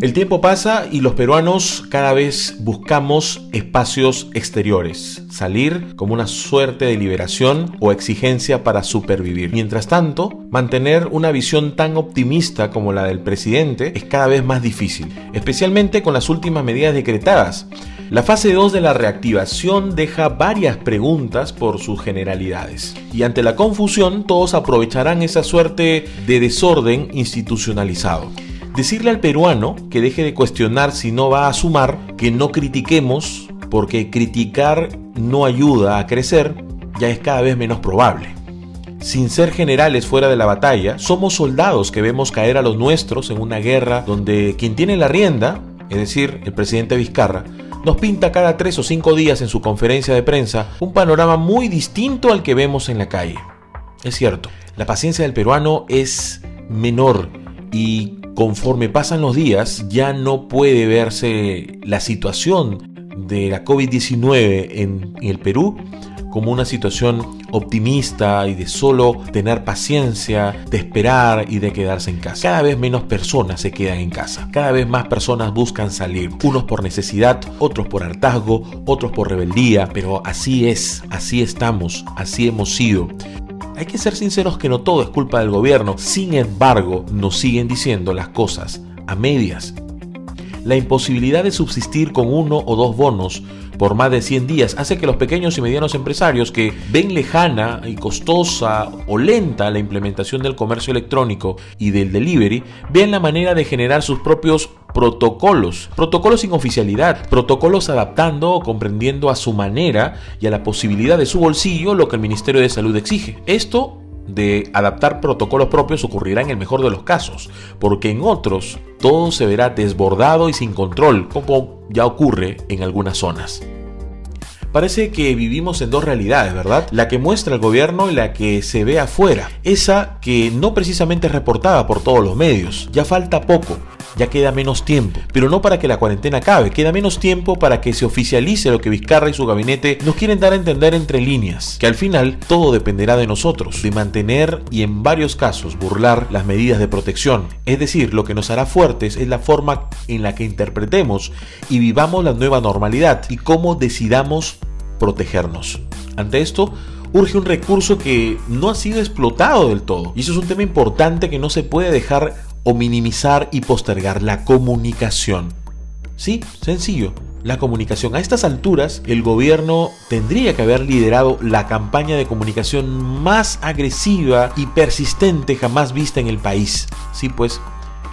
El tiempo pasa y los peruanos cada vez buscamos espacios exteriores, salir como una suerte de liberación o exigencia para supervivir. Mientras tanto, mantener una visión tan optimista como la del presidente es cada vez más difícil, especialmente con las últimas medidas decretadas. La fase 2 de la reactivación deja varias preguntas por sus generalidades. Y ante la confusión, todos aprovecharán esa suerte de desorden institucionalizado. Decirle al peruano que deje de cuestionar si no va a sumar, que no critiquemos, porque criticar no ayuda a crecer, ya es cada vez menos probable. Sin ser generales fuera de la batalla, somos soldados que vemos caer a los nuestros en una guerra donde quien tiene la rienda, es decir, el presidente Vizcarra, nos pinta cada tres o cinco días en su conferencia de prensa un panorama muy distinto al que vemos en la calle. Es cierto, la paciencia del peruano es menor y conforme pasan los días ya no puede verse la situación de la COVID-19 en, el Perú como una situación optimista y de solo tener paciencia, de esperar y de quedarse en casa. Cada vez menos personas se quedan en casa. Cada vez más personas buscan salir. Unos por necesidad, otros por hartazgo, otros por rebeldía. Pero así es, así estamos, así hemos sido. Hay que ser sinceros que no todo es culpa del gobierno, sin embargo, nos siguen diciendo las cosas a medias. La imposibilidad de subsistir con uno o dos bonos por más de 100 días hace que los pequeños y medianos empresarios que ven lejana y costosa o lenta la implementación del comercio electrónico y del delivery vean la manera de generar sus propios protocolos, protocolos sin oficialidad, protocolos adaptando o comprendiendo a su manera y a la posibilidad de su bolsillo lo que el Ministerio de Salud exige. Esto de adaptar protocolos propios ocurrirá en el mejor de los casos, porque en otros todo se verá desbordado y sin control, como ya ocurre en algunas zonas. Parece que vivimos en dos realidades, ¿verdad? La que muestra el gobierno y la que se ve afuera. Esa que no precisamente es reportada por todos los medios. Ya falta poco, ya queda menos tiempo. Pero no para que la cuarentena acabe, queda menos tiempo para que se oficialice lo que Vizcarra y su gabinete nos quieren dar a entender entre líneas, que al final todo dependerá de nosotros, de mantener y en varios casos burlar las medidas de protección. Es decir, lo que nos hará fuertes es la forma en la que interpretemos y vivamos la nueva normalidad y cómo decidamos protegernos. Ante esto, urge un recurso que no ha sido explotado del todo. Y eso es un tema importante que no se puede dejar o minimizar y postergar la comunicación. Sí, sencillo. La comunicación. A estas alturas, el gobierno tendría que haber liderado la campaña de comunicación más agresiva y persistente jamás vista en el país. Sí, pues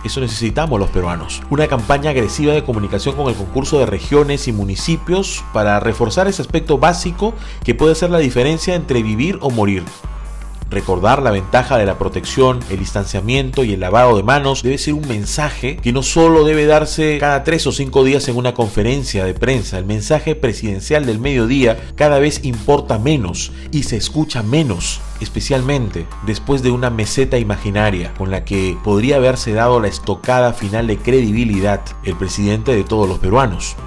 eso necesitamos los peruanos. Una campaña agresiva de comunicación con el concurso de regiones y municipios para reforzar ese aspecto básico que puede ser la diferencia entre vivir o morir. Recordar la ventaja de la protección, el distanciamiento y el lavado de manos debe ser un mensaje que no solo debe darse cada tres o cinco días en una conferencia de prensa. El mensaje presidencial del mediodía cada vez importa menos y se escucha menos, especialmente después de una meseta imaginaria con la que podría haberse dado la estocada final de credibilidad el presidente de todos los peruanos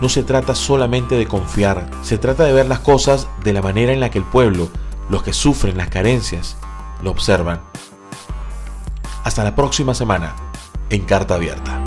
no se trata solamente de confiar, se trata de ver las cosas de la manera en la que el pueblo los que sufren las carencias lo observan. Hasta la próxima semana en Carta Abierta.